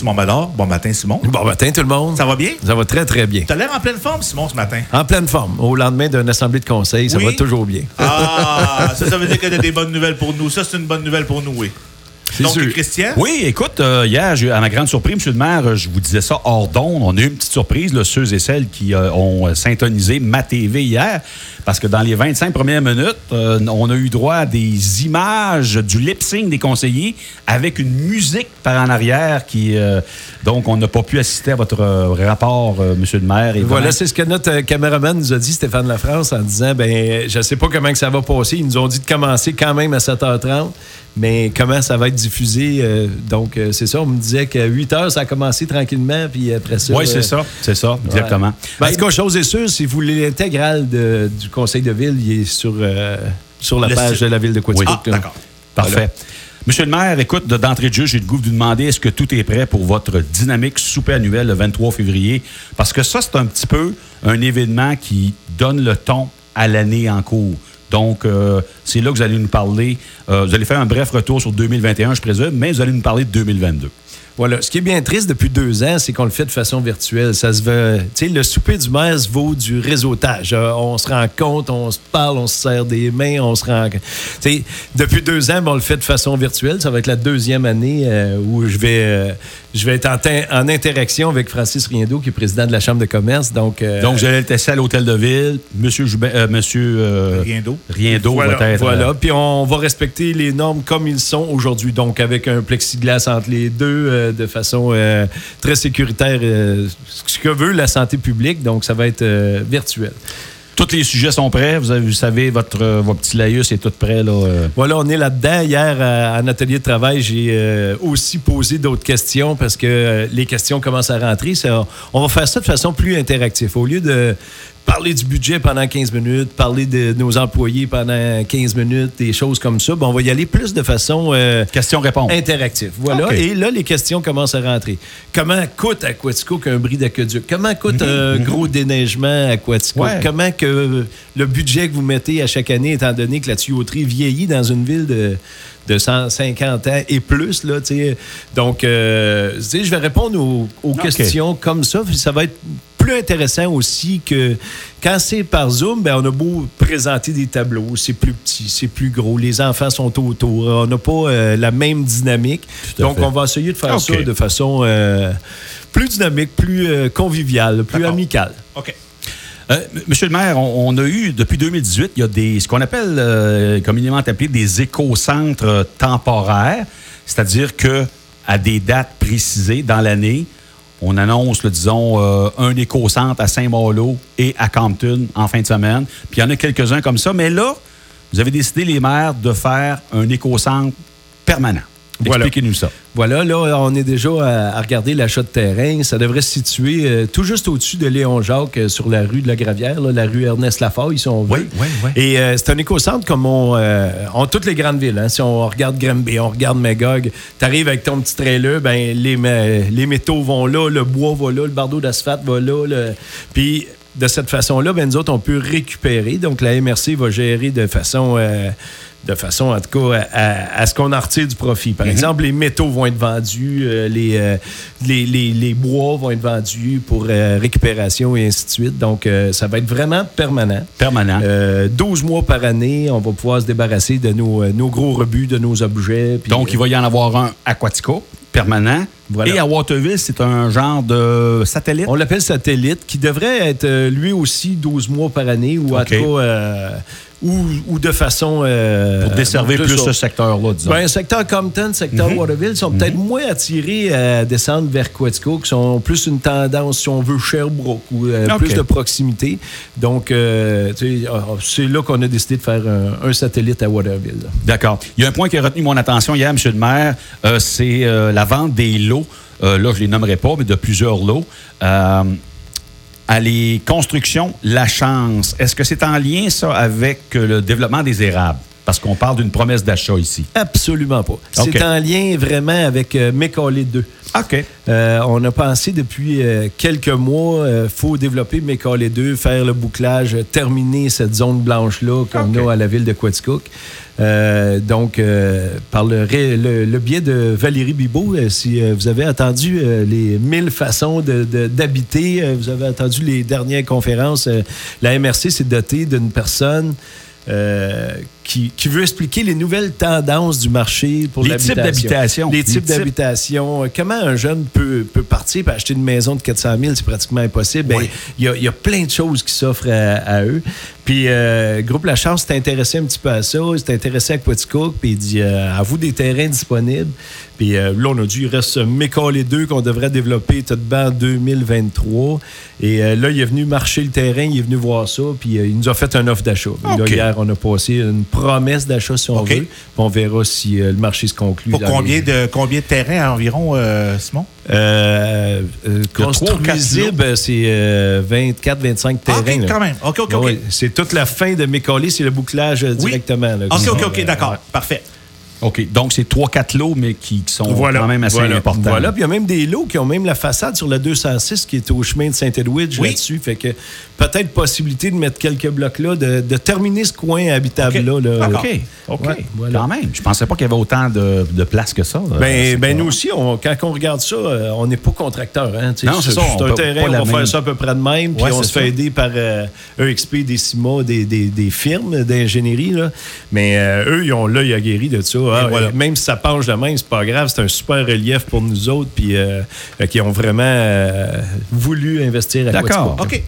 Simon Ballard. Bon matin, Simon. Bon matin, tout le monde. Ça va bien? Ça va très, très bien. Tu as l'air en pleine forme, Simon, ce matin. En pleine forme. Au lendemain d'une assemblée de conseil, ça va toujours bien. Ah, ça, ça veut dire que tu as des bonnes nouvelles pour nous. Ça, c'est une bonne nouvelle pour nous, oui. Donc, sûr. Christian? Oui, écoute, euh, hier, à ma grande surprise, M. le maire, euh, je vous disais ça hors d'onde. On a eu une petite surprise, là, ceux et celles qui euh, ont syntonisé ma TV hier, parce que dans les 25 premières minutes, euh, on a eu droit à des images du lip-sync des conseillers avec une musique par en arrière qui. euh, donc, on n'a pas pu assister à votre euh, rapport, euh, M. le maire. Et Voilà, c'est ce que notre caméraman nous a dit, Stéphane Lafrance, en disant ben, je sais pas comment que ça va passer. Ils nous ont dit de commencer quand même à 7h30, mais comment ça va être diffusé. euh, donc, euh, c'est ça, on me disait qu'à 8h, ça a commencé tranquillement, puis après ça. Oui, euh, c'est ça, c'est ça, exactement. Ben, en tout cas, chose est sûre, si vous voulez l'intégrale du conseil de ville, il est sur, euh, sur la Le page site. de la ville de Quaticook. Oui. Ah, d'accord. Parfait. Monsieur le maire, écoute, de- d'entrée de jeu, j'ai le goût de vous demander est-ce que tout est prêt pour votre dynamique souper annuel le 23 février? Parce que ça, c'est un petit peu un événement qui donne le ton à l'année en cours. Donc, euh, c'est là que vous allez nous parler. euh, vous allez faire un bref retour sur 2021, je présume, mais vous allez nous parler de 2022. Voilà. Ce qui est bien triste depuis deux ans, c'est qu'on le fait de façon virtuelle. Ça se veut. Tu sais, le souper du maire se vaut du réseautage. Euh, on se rend compte, on se parle, on se serre des mains, on se rend. Tu sais, depuis deux ans, ben, on le fait de façon virtuelle. Ça va être la deuxième année euh, où je vais, euh, je vais être en, interaction avec Francis Riendo, qui est président de la Chambre de commerce. Donc, euh, Donc, vous allez le tester à l'hôtel de ville. Monsieur, Joubin- euh, monsieur euh, Rien d'eau. Riendo Voilà, va être. voilà. Puis on va respecter les normes comme ils sont aujourd'hui. Donc, avec un plexiglas entre les deux, euh, de façon euh, très sécuritaire, euh, ce que veut la santé publique. Donc, ça va être euh, virtuel. tous les sujets sont prêts? Vous, avez- vous savez, votre, votre petit laïus est tout prêt. Là, euh? Voilà, on est là-dedans. Hier, à, notre atelier de travail, j'ai euh, aussi posé d'autres questions parce que euh, les questions commencent à rentrer. Ça- on va faire ça de façon plus interactive. Au lieu de parler du budget pendant 15 minutes, parler de nos employés pendant 15 minutes, des choses comme ça, ben, on va y aller plus de façon... euh, Question-réponse. interactif. Voilà. Et là, les questions commencent à rentrer. Comment coûte à Quatico qu'un bris d'aqueduc? Comment coûte un gros déneigement à Quatico? Ouais. Comment que le budget que vous mettez à chaque année, étant donné que la tuyauterie vieillit dans une ville de, de 150 ans et plus, là, tu sais. Donc, euh, je vais répondre aux, questions comme ça. Ça va être plus intéressant aussi que quand c'est par Zoom, ben, on a beau présenter des tableaux, c'est plus petit, c'est plus gros, les enfants sont autour, on n'a pas euh, la même dynamique. Donc, fait. on va essayer de faire OK. ça de façon euh, plus dynamique, plus euh, conviviale, plus amicale. OK. Euh, Monsieur le maire, on, on a eu, depuis 2018, il y a des, ce qu'on appelle, euh, communément appelé des éco-centres temporaires, c'est-à-dire que à des dates précisées dans l'année, on annonce, disons, euh, un éco-centre à Saint-Malo et à Campton en fin de semaine. Puis il y en a quelques-uns comme ça. Mais là, vous avez décidé, les maires, de faire un éco-centre permanent. Voilà. Expliquez-nous ça. Voilà, là, on est déjà à, à regarder l'achat de terrain. Ça devrait se situer euh, tout juste au-dessus de Léon Jacques, euh, sur la rue de la Gravière, là, la rue Ernest Lafaille, si on veut. Oui, oui, oui. Et euh, c'est un éco-centre comme on, ont toutes les grandes villes. hein. Si on regarde Granby, on regarde Magog, tu arrives avec ton petit trailer, ben, les, les métaux vont là, le bois va là, le bardeau d'asphalte va là. le- Puis de cette façon-là, ben, nous autres, on peut récupérer. Donc la MRC va gérer de façon... de façon, en tout cas, à, à- à ce qu'on en retire du profit. Par exemple, les métaux vont être vendus, euh, les, euh, les, les- les bois vont être vendus pour euh, récupération et ainsi de suite. Donc, ça va être vraiment permanent. Permanent. Euh, 12 mois par année, on va pouvoir se débarrasser de nos, nos gros rebuts, de nos objets. Donc, il va y en avoir un à Quatico, permanent. Voilà. Et à Waterville, c'est un genre de satellite. On l'appelle satellite, qui devrait être lui aussi 12 mois par année, ou en OK. tout cas, euh, ou, ou de façon... euh, pour desservir de plus ce secteur-là, disons. Ben, secteur Compton, secteur Waterville sont peut-être moins attirés à descendre vers Quatico, qui sont plus une tendance, si on veut, Sherbrooke, ou euh, OK. plus de proximité. Donc, euh, sais, ah, c'est là qu'on a décidé de faire un, un satellite à Waterville. D'accord. Il y a un point qui a retenu mon attention hier, M. le maire, euh, c'est euh, la vente des lots. Euh, là, je ne les nommerai pas, mais de plusieurs lots. Euh, à les constructions La Chance. Est-ce que c'est en lien, ça, avec euh, le développement des érables? Parce qu'on parle d'une promesse d'achat ici. Absolument pas. C'est en lien vraiment avec euh, Mécaulé 2. OK. Euh, on a pensé depuis euh, quelques mois, il faut développer Mécaulé 2, faire le bouclage, euh, terminer cette zone blanche-là qu'on a à la ville de Quaticook. Euh, donc, euh, par le, ré- le- le biais de Valérie Bibot, euh, si euh, vous avez entendu euh, les mille façons de- de- d'habiter, euh, vous avez entendu les dernières conférences, euh, la MRC s'est dotée d'une personne euh, qui, qui veut expliquer les nouvelles tendances du marché pour Les types d'habitation. Les Les types d'habitation. Euh, Comment un jeune peut, peut partir et acheter une maison de 400 000, c'est pratiquement impossible. Ben, Oui. Il y, a, il y a plein de choses qui s'offrent à, à eux. Puis, euh, Groupe La Chance s'est intéressé un petit peu à ça. Il s'est intéressé à Quaticook. Puis, il dit euh, à vous des terrains disponibles. Puis euh, là, on a dit il reste Mécaulé 2 qu'on devrait développer tout en 2023. Et euh, là, il est venu marcher le terrain, il est venu voir ça. Puis, euh, il nous a fait un offre d'achat. Là, hier, on a passé une promesse d'achat, si on veut. Puis, on verra si euh, le marché se conclut. Pour combien les- de, combien de terrains environ, euh, Simon? euh, euh, construisible, c'est euh, 24-25 Ah, terrains. OK, là. quand même. OK, OK, c'est toute la fin de Mécaulé, c'est le bouclage Oui. directement. là. OK, OK, Euh, OK, d'accord. Parfait. OK. Donc, c'est 3-4 lots, mais qui, qui sont Voilà, quand même assez voilà, importants. Voilà, puis il y a même des lots qui ont même la façade sur la 206 qui est au chemin de Saint-Edwidge Oui. là-dessus. Fait que peut-être possibilité de mettre quelques blocs là, de, de terminer ce coin habitable-là. là. OK. OK. Ouais, voilà. Quand même. Je pensais pas qu'il y avait autant de, de place que ça. Euh, Ben, ben nous aussi, on- quand on regarde ça, euh, on n'est pas contracteur. Hein. Non, c'est ça, C'est un terrain, on va même- faire ça à peu près de même, puis on se fait aider par euh, EXP, Decima, des, des, des firmes d'ingénierie. Mais euh, eux, ils ont l'œil aguerri de ça. Voilà. euh, Même si ça penche de même, c'est pas grave. C'est un super relief pour nous autres, puis euh, qui ont vraiment euh, voulu investir à D'accord. OK.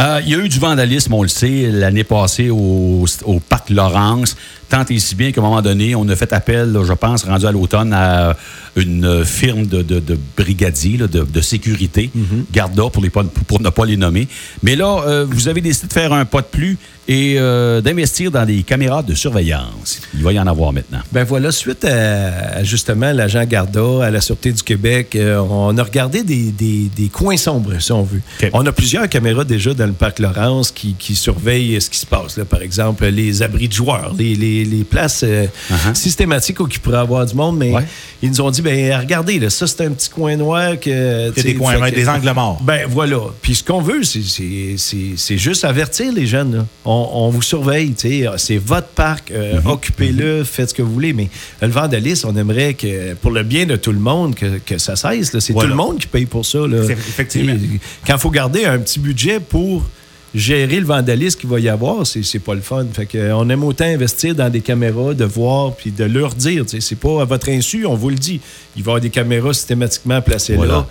Euh, il y a eu du vandalisme, on le sait, l'année passée au, au parc Laurence. Tant et si bien qu'à un moment donné, on a fait appel, là, je pense, rendu à l'automne, à une firme de, de, de brigadiers, là, de, de sécurité, Garda, pour, les, pas- pour ne pas les nommer. Mais là, euh, vous avez décidé de faire un pas de plus et euh, d'investir dans des caméras de surveillance. Il va y en avoir maintenant. Ben voilà, suite à, à, justement l'agent Garda, à la Sûreté du Québec, euh, on a regardé des, des- des coins sombres, si on veut. On a plusieurs caméras déjà dans le parc Laurence qui, qui surveillent ce qui se passe. là. Par exemple, les abris de joueurs, les, les- les places euh, Uh-huh. systématiques où il pourrait avoir du monde, mais Ouais. ils nous ont dit, ben regardez, là, ça c'est un petit coin noir que... A des coins, des angles morts. Ben voilà. Puis ce qu'on veut, c'est- c'est c'est- c'est juste avertir les jeunes. là. On, on vous surveille. C'est votre parc. euh, Mhm. Occupez-le, faites ce que vous voulez. Mais le vandalisme, on aimerait que, pour le bien de tout le monde, que, que ça cesse. là. C'est Voilà. tout le monde qui paye pour ça. là. C'est- effectivement. Quand il faut garder un petit budget pour gérer le vandalisme qu'il va y avoir, c'est c'est pas le fun. Fait que, euh, on aime autant investir dans des caméras, de voir, puis de leur dire. C'est pas à votre insu, on vous le dit. Il va y avoir des caméras systématiquement placées Voilà. là.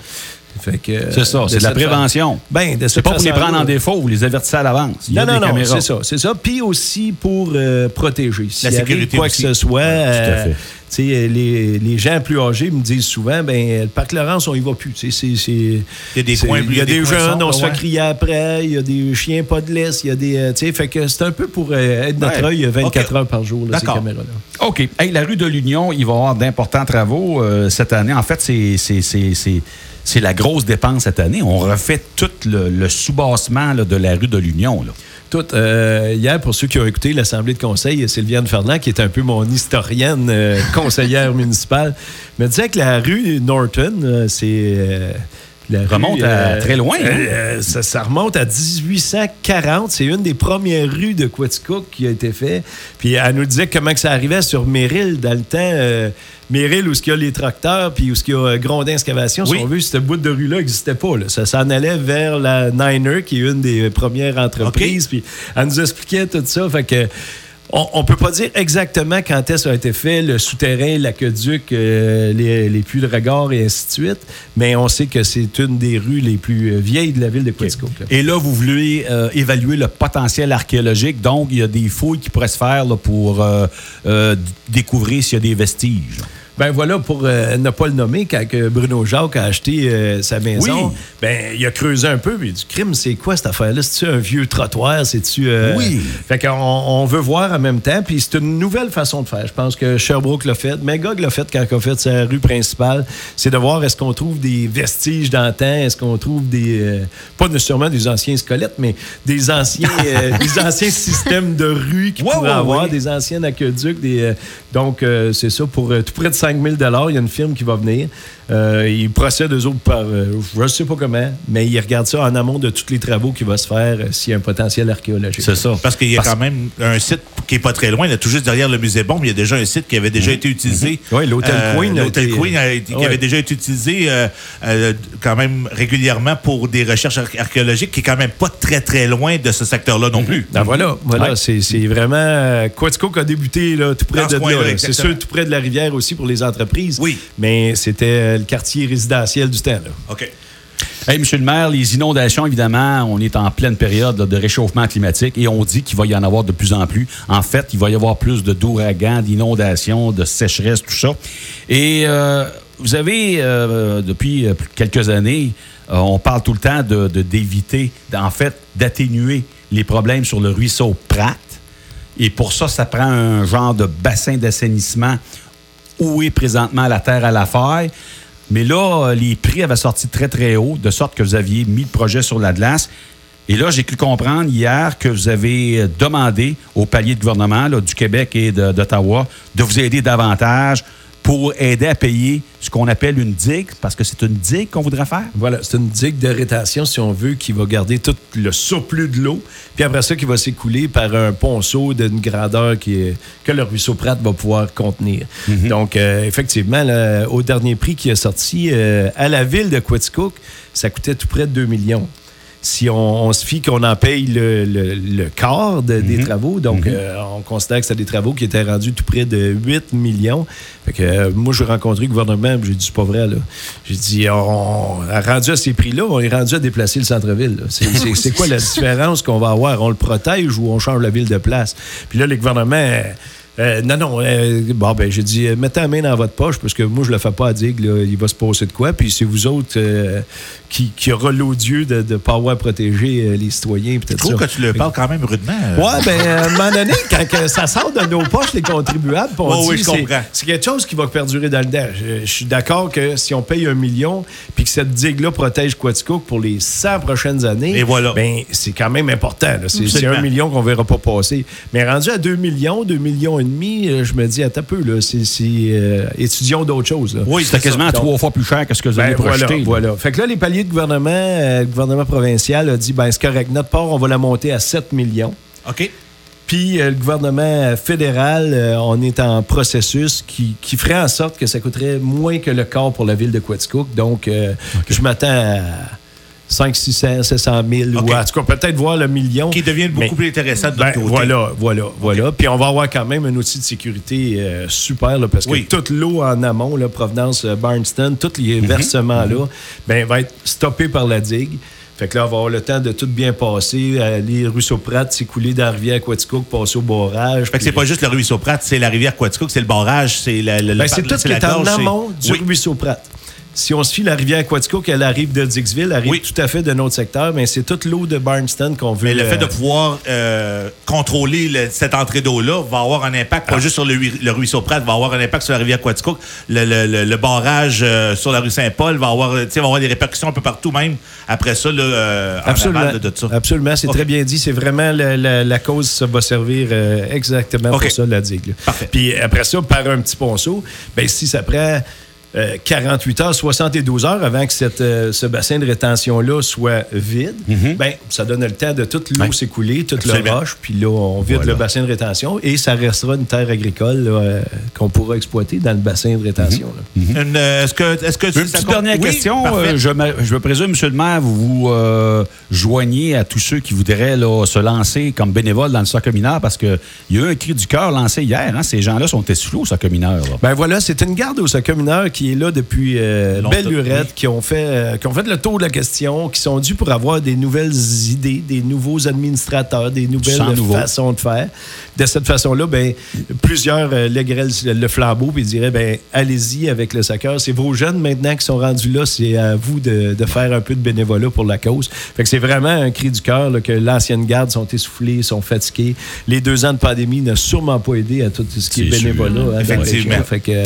Fait que, euh, C'est ça, c'est de la prévention. Ben, C'est pas pour les prendre en défaut, vous les avertissez à l'avance. Non, non, non, c'est ça, c'est ça. Puis aussi pour euh, protéger. S'il La sécurité quoi aussi. que ce soit, tout à euh, fait. les, les gens plus âgés me disent souvent, ben le parc Laurence, on y va plus. Il y a des coins Il y a des, jeunes, on se ouais. fait crier après, il y a des chiens pas de laisse, il y a des. fait que c'est un peu pour euh, être notre Ouais. œil 24 OK. heures par jour, là, ces caméras-là. OK. Hey, la rue de l'Union, il va y avoir d'importants travaux cette année. En fait, c'est- c'est- la grosse dépense cette année. On refait tout le, soubassement de la rue de l'Union. Tout, euh, hier, pour ceux qui ont écouté l'Assemblée de conseil, Sylviane Fernand, qui est un peu mon historienne euh, conseillère municipale, me disait que la rue Norton, euh, c'est. Euh, la Remonte rue, à très loin, hein? euh, ça, ça remonte à 1840. C'est une des premières rues de Quaticook qui a été faite. Puis elle nous disait comment que ça arrivait sur Méril dans le temps. euh, Méril, où il y a les tracteurs, puis où il y a euh, Grondin Excavation, Oui. si on veut, cette bout de rue-là n'existait pas. là. Ça s'en allait vers la Niner, qui est une des premières entreprises. Puis elle nous expliquait tout ça. Fait que on ne peut pas dire exactement quand est-ce a été fait, le souterrain, l'aqueduc, euh, les, les puits de regard et ainsi de suite, mais on sait que c'est une des rues les plus euh, vieilles de la ville de Quaticook. là. Et là, vous voulez euh, évaluer le potentiel archéologique. Donc, il y a des fouilles qui pourraient se faire là, pour euh, découvrir s'il y a des vestiges. Ben voilà, pour euh, ne pas le nommer, quand Bruno Jacques a acheté euh, sa maison, Oui. ben il a creusé un peu, puis du crime, c'est quoi cette affaire-là? C'est-tu un vieux trottoir? C'est-tu. euh, Oui. Fait qu'on on veut voir en même temps, puis c'est une nouvelle façon de faire. Je pense que Sherbrooke l'a fait, Magog l'a fait quand il a fait sa rue principale. C'est de voir est-ce qu'on trouve des vestiges d'antan, est-ce qu'on trouve des. pas nécessairement des anciens squelettes, mais des anciens, des anciens systèmes de rue qui pourraient ouais, avoir, des anciens aqueducs. Des, donc, c'est ça, pour tout près de 5 000 il y a une firme qui va venir. Euh, ils procèdent eux autres par, euh, je ne sais pas comment, mais ils regardent ça en amont de tous les travaux qui vont se faire euh, s'il y a un potentiel archéologique. C'est ça. Parce qu'il y a Parce- quand même un site qui est pas très loin, là, tout juste derrière le musée Bombe, il y a déjà un site qui avait déjà été utilisé. Oui, l'hôtel Queen L'hôtel Queen a été- qui Ouais. avait déjà été utilisé euh, euh, quand même régulièrement pour des recherches ar- archéologiques, qui est quand même pas très très loin de ce secteur-là non plus. Ben voilà, voilà Ouais. c'est, vraiment euh, Quatico qui a débuté là, tout près Dans ce de là, là. C'est sûr, tout près de la rivière aussi pour les entreprises. Oui. Mais c'était euh, le quartier résidentiel du temps. Là. OK. Hey, Monsieur le maire, les inondations, évidemment, on est en pleine période là, de réchauffement climatique et on dit qu'il va y en avoir de plus en plus. En fait, il va y avoir plus de d'ouragans, d'inondations, de sécheresse, tout ça. Et euh, vous avez, euh, depuis euh, quelques années, euh, on parle tout le temps de de- d'éviter, en fait, d'atténuer les problèmes sur le ruisseau Pratt. Et pour ça, ça prend un genre de bassin d'assainissement où est présentement la terre à la faille. Mais là, les prix avaient sorti très, très haut, de sorte que vous aviez mis le projet sur la glace. Et là, j'ai cru comprendre hier que vous avez demandé au palier de gouvernement du Québec et d'Ottawa de vous aider davantage pour aider à payer ce qu'on appelle une digue, parce que c'est une digue qu'on voudrait faire. Voilà, c'est une digue de rétention, si on veut, qui va garder tout le surplus de l'eau. Puis après ça, qui va s'écouler par un ponceau d'une grandeur qui est- que le ruisseau Pratt va pouvoir contenir. Donc, euh, effectivement, là, au dernier prix qui est sorti, euh, à la ville de Quaticook, ça coûtait tout près de 2 millions. Si on, on se fie qu'on en paye le, le- le quart de- des travaux, donc euh, on considère que c'est des travaux qui étaient rendus tout près de 8 millions. Fait que, euh, moi, j'ai rencontré le gouvernement, j'ai dit, c'est pas vrai. J'ai dit, on, rendu à ces prix-là, on est rendu à déplacer le centre-ville. C'est- quoi la différence qu'on va avoir? On le protège ou on change la ville de place? Puis là, le gouvernement... euh, euh, non, non. euh, bon, ben, j'ai dit, euh, mettez la main dans votre poche parce que moi, je le fais pas à Digue. là. Il va se passer de quoi. Puis c'est vous autres euh, qui, qui aura l'odieux de ne pas avoir protégé les citoyens. Je Peut-être trouve que tu le parles quand même rudement. Ouais, ben, à un moment donné, quand que ça sort de nos poches, les contribuables, on Ouais, dit oui, je c'est- comprends. c'est quelque chose qui va perdurer dans le temps. Je, je suis d'accord que si on paye un million, puis que cette digue-là protège Quaticook pour les 100 prochaines années, Et voilà. ben, c'est quand même important. C'est un million qu'on verra pas passer. Mais rendu à 2 millions, 2 millions et demi, euh, je me dis, attends un peu, là, c'est euh, étudions d'autres choses. là. Oui, C'était ça. quasiment Donc- trois fois plus cher que ce que vous Ben, avez projeté. là. voilà. Fait que là, les paliers de gouvernement, euh, le gouvernement provincial a dit, ben, c'est correct. Notre part, on va la monter à 7 millions. OK. Puis euh, le gouvernement fédéral, euh, on est en processus qui, qui ferait en sorte que ça coûterait moins que le quart pour la ville de Quaticook. Donc, euh, je m'attends à 500, 600, 700 000 OK. ou en tout cas peut-être voir le million. Qui devient beaucoup Mais- plus intéressant de ben, côté. voilà, voilà, voilà. Puis on va avoir quand même un outil de sécurité euh, super là, parce que toute l'eau en amont, là, provenance euh, Barnston, tous Mhm. les versements-là, ben, va être stoppé par la digue. Fait que là, on va avoir le temps de tout bien passer, aller ruisseau Pratt, s'écouler dans la rivière Quaticook, passer au barrage. Fait que c'est pas juste le ruisseau Pratt, c'est la rivière Quaticook, c'est le barrage, c'est la, le- Ben, c'est tout ce qui la est en amont du Oui. ruisseau Pratt. Si on se fie la rivière Quaticook, elle arrive de Dixville, elle arrive Oui. tout à fait de notre secteur, mais c'est toute l'eau de Barnston qu'on veut. Mais le euh, fait de pouvoir euh, contrôler le- cette entrée d'eau-là va avoir un impact, Ah. pas juste sur le, ruisseau Pratt, va avoir un impact sur la rivière Quaticook. Le, le- barrage euh, sur la rue Saint-Paul va avoir, va avoir des répercussions un peu partout, même après ça, là, euh, en Absolument. aval de, de ça. Absolument, c'est très bien dit. C'est vraiment la, la- la cause, ça va servir exactement pour ça, la digue. là. Parfait. Puis après ça, par un petit ponceau, ben, si ça prend euh, 48 heures, 72 heures avant que cette, euh, ce bassin de rétention-là soit vide, ben, ça donne le temps de toute l'eau Ouais. s'écouler, toute la roche, puis là, on vide Voilà. le bassin de rétention et ça restera une terre agricole euh, qu'on pourra exploiter dans le bassin de rétention. euh, est-ce que, est-ce que Une petite dernière Oui, question. Euh, je, me, je me présume, Monsieur le maire, vous vous euh, joignez à tous ceux qui voudraient là, se lancer comme bénévoles dans le soccer mineur parce qu'il y a eu un cri du cœur lancé hier. hein. Ces gens-là sont essoufflés au soccer mineur. là. Ben voilà, c'est une garde au soccer mineur qui est là depuis euh, belle lurette, oui. qui, ont fait, euh, qui ont fait le tour de la question, qui sont dus pour avoir des nouvelles idées, des nouveaux administrateurs, des nouvelles façons de faire. De cette façon-là, ben, plusieurs euh, lègueraient le, le flambeau et diraient ben, allez-y avec le soccer. C'est vos jeunes maintenant qui sont rendus là, c'est à vous de, de faire un peu de bénévolat pour la cause. Fait que c'est vraiment un cri du cœur que l'ancienne garde sont essoufflés, sont fatigués. Les deux ans de pandémie n'ont sûrement pas aidé à tout ce qui est, bénévolat. hein, Effectivement. Fait que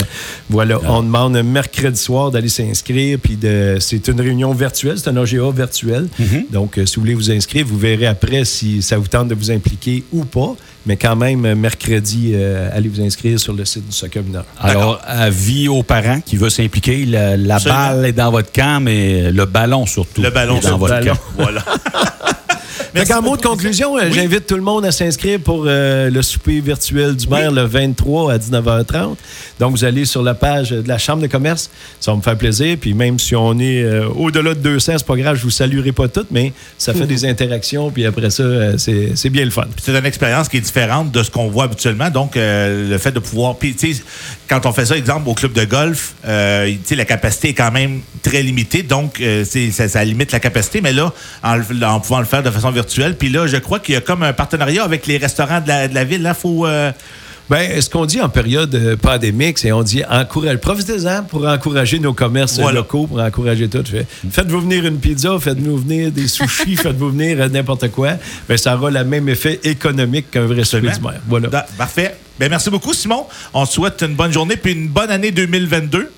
voilà, on demande mercredi soir d'aller s'inscrire. Puis de, c'est une réunion virtuelle, c'est un OGA virtuel. Donc, euh, si vous voulez vous inscrire, vous verrez après si ça vous tente de vous impliquer ou pas. Mais quand même, euh, mercredi, euh, allez vous inscrire sur le site du soccer mineur. Alors, avis aux parents qui veulent s'impliquer, la, balle est dans votre camp, mais le ballon surtout. Le ballon est dans sur votre ballon. camp. Voilà. Merci qu'en mot de conclusion, euh, Oui. j'invite tout le monde à s'inscrire pour euh, le souper virtuel du maire le 23 à 19h30. Donc, vous allez sur la page de la Chambre de commerce. Ça va me faire plaisir. Puis même si on est euh, au-delà de 200, c'est pas grave, je vous saluerai pas toutes, mais ça fait des interactions. Puis après ça, euh, c'est bien le fun. c'est une expérience qui est différente de ce qu'on voit habituellement. Donc, le fait de pouvoir. Puis, tu sais, quand on fait ça, exemple, au club de golf, la capacité est quand même très limitée. Donc, ça, ça limite la capacité. Mais là, en, en pouvant le faire de façon virtuelle, puis là, je crois qu'il y a comme un partenariat avec les restaurants de la, de la ville. Là, faut. euh, Ben, ce qu'on dit en période euh, pandémique, c'est on dit encourage, profitez-en pour encourager nos commerces Voilà. locaux, pour encourager tout. Fait, Faites-vous venir une pizza, faites-vous venir des sushis, faites-vous venir euh, n'importe quoi. Ben, ça aura le même effet économique qu'un vrai souper du maire. Voilà. Da- Parfait. Ben, merci beaucoup, Simon. On te souhaite une bonne journée puis une bonne année 2022.